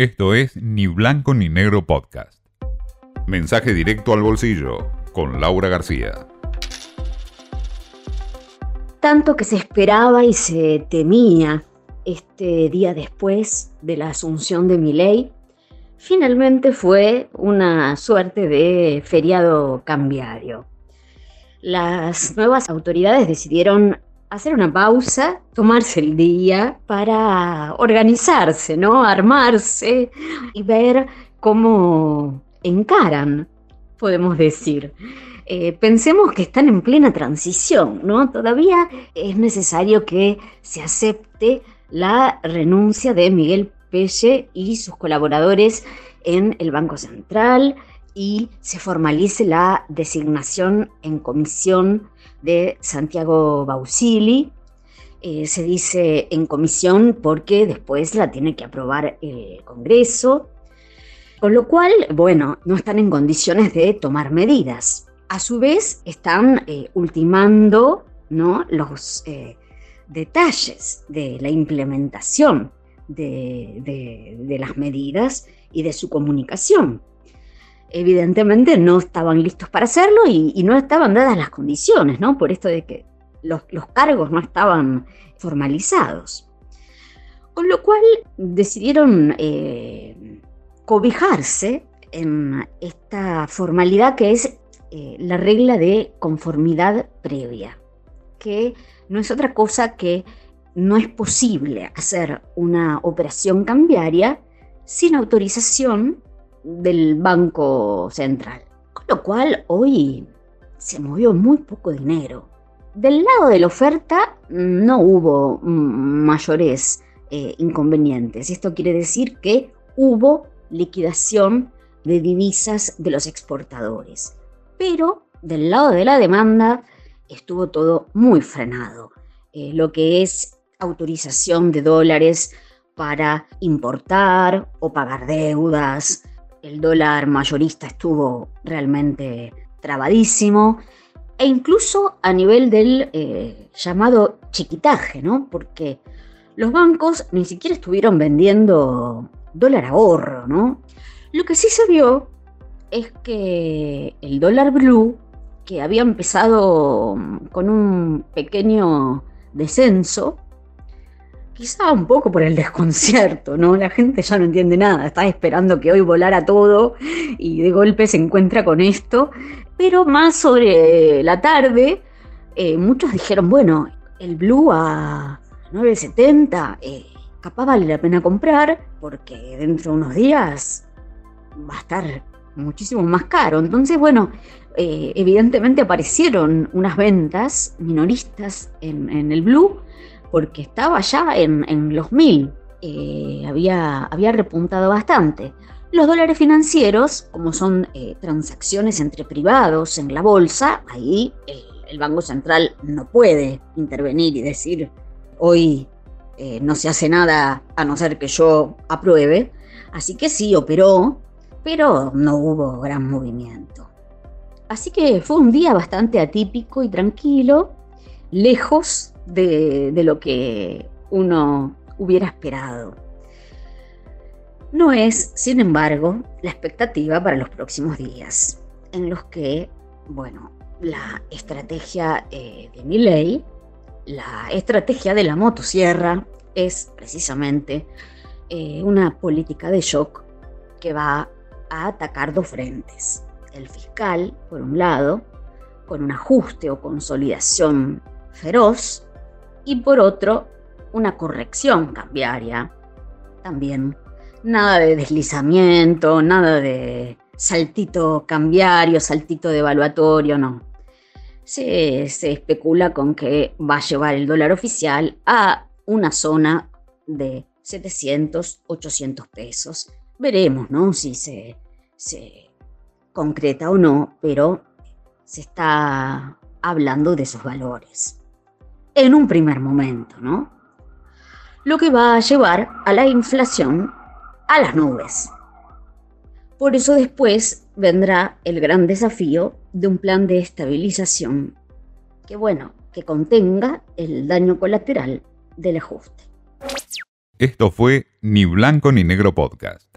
Esto es Ni Blanco ni Negro Podcast. Mensaje directo al bolsillo con Laura García. Tanto que se esperaba y se temía este día después de la asunción de mi ley, finalmente fue una suerte de feriado cambiario. Las nuevas autoridades decidieron hacer una pausa, tomarse el día para organizarse, ¿no? Armarse y ver cómo encaran, podemos decir. Eh, pensemos que están en plena transición, ¿no? Todavía es necesario que se acepte la renuncia de Miguel Pelle y sus colaboradores en el Banco Central y se formalice la designación en comisión de Santiago Bausili. Eh, se dice en comisión porque después la tiene que aprobar el Congreso, con lo cual, bueno, no están en condiciones de tomar medidas. A su vez, están eh, ultimando ¿no? los eh, detalles de la implementación de las medidas y de su comunicación evidentemente no estaban listos para hacerlo y, no estaban dadas las condiciones, ¿no? Por esto de que los, cargos no estaban formalizados. Con lo cual decidieron eh, cobijarse en esta formalidad que es eh, la regla de conformidad previa, que no es otra cosa que no es posible hacer una operación cambiaria sin autorización del Banco Central. Con lo cual hoy se movió muy poco dinero. Del lado de la oferta no hubo mayores eh, inconvenientes. Esto quiere decir que hubo liquidación de divisas de los exportadores. Pero del lado de la demanda estuvo todo muy frenado. Eh, lo que es autorización de dólares para importar o pagar deudas, el dólar mayorista estuvo realmente trabadísimo, e incluso a nivel del eh, llamado chiquitaje, ¿no? Porque los bancos ni siquiera estuvieron vendiendo dólar ahorro, ¿no? Lo que sí se vio es que el dólar blue, que había empezado con un pequeño descenso, quizá un poco por el desconcierto, ¿no? La gente ya no entiende nada, está esperando que hoy volara todo y de golpe se encuentra con esto. Pero más sobre la tarde, eh, muchos dijeron, bueno, el Blue a 9.70, eh, capaz vale la pena comprar porque dentro de unos días va a estar muchísimo más caro. Entonces, bueno, eh, evidentemente aparecieron unas ventas minoristas en el Blue porque estaba ya en, los mil, eh, había, había repuntado bastante. Los dólares financieros, como son eh, transacciones entre privados en la bolsa, ahí el, Banco Central no puede intervenir y decir, hoy eh, no se hace nada a no ser que yo apruebe. Así que sí, operó, pero no hubo gran movimiento. Así que fue un día bastante atípico y tranquilo, lejos de, lo que uno hubiera esperado. No es, sin embargo, la expectativa para los próximos días, en los que, bueno, la estrategia eh, de mi ley, la estrategia de la motosierra, es precisamente eh, una política de shock que va a atacar dos frentes. El fiscal, por un lado, con un ajuste o consolidación feroz, y por otro, una corrección cambiaria. También nada de deslizamiento, nada de saltito cambiario, saltito devaluatorio, no. Se, se, especula con que va a llevar el dólar oficial a una zona de 700, 800 pesos. Veremos, ¿no? Si se, se concreta o no, pero se está hablando de esos valores en un primer momento, ¿no? Lo que va a llevar a la inflación a las nubes. Por eso después vendrá el gran desafío de un plan de estabilización que, bueno, que contenga el daño colateral del ajuste. Esto fue Ni Blanco ni Negro Podcast.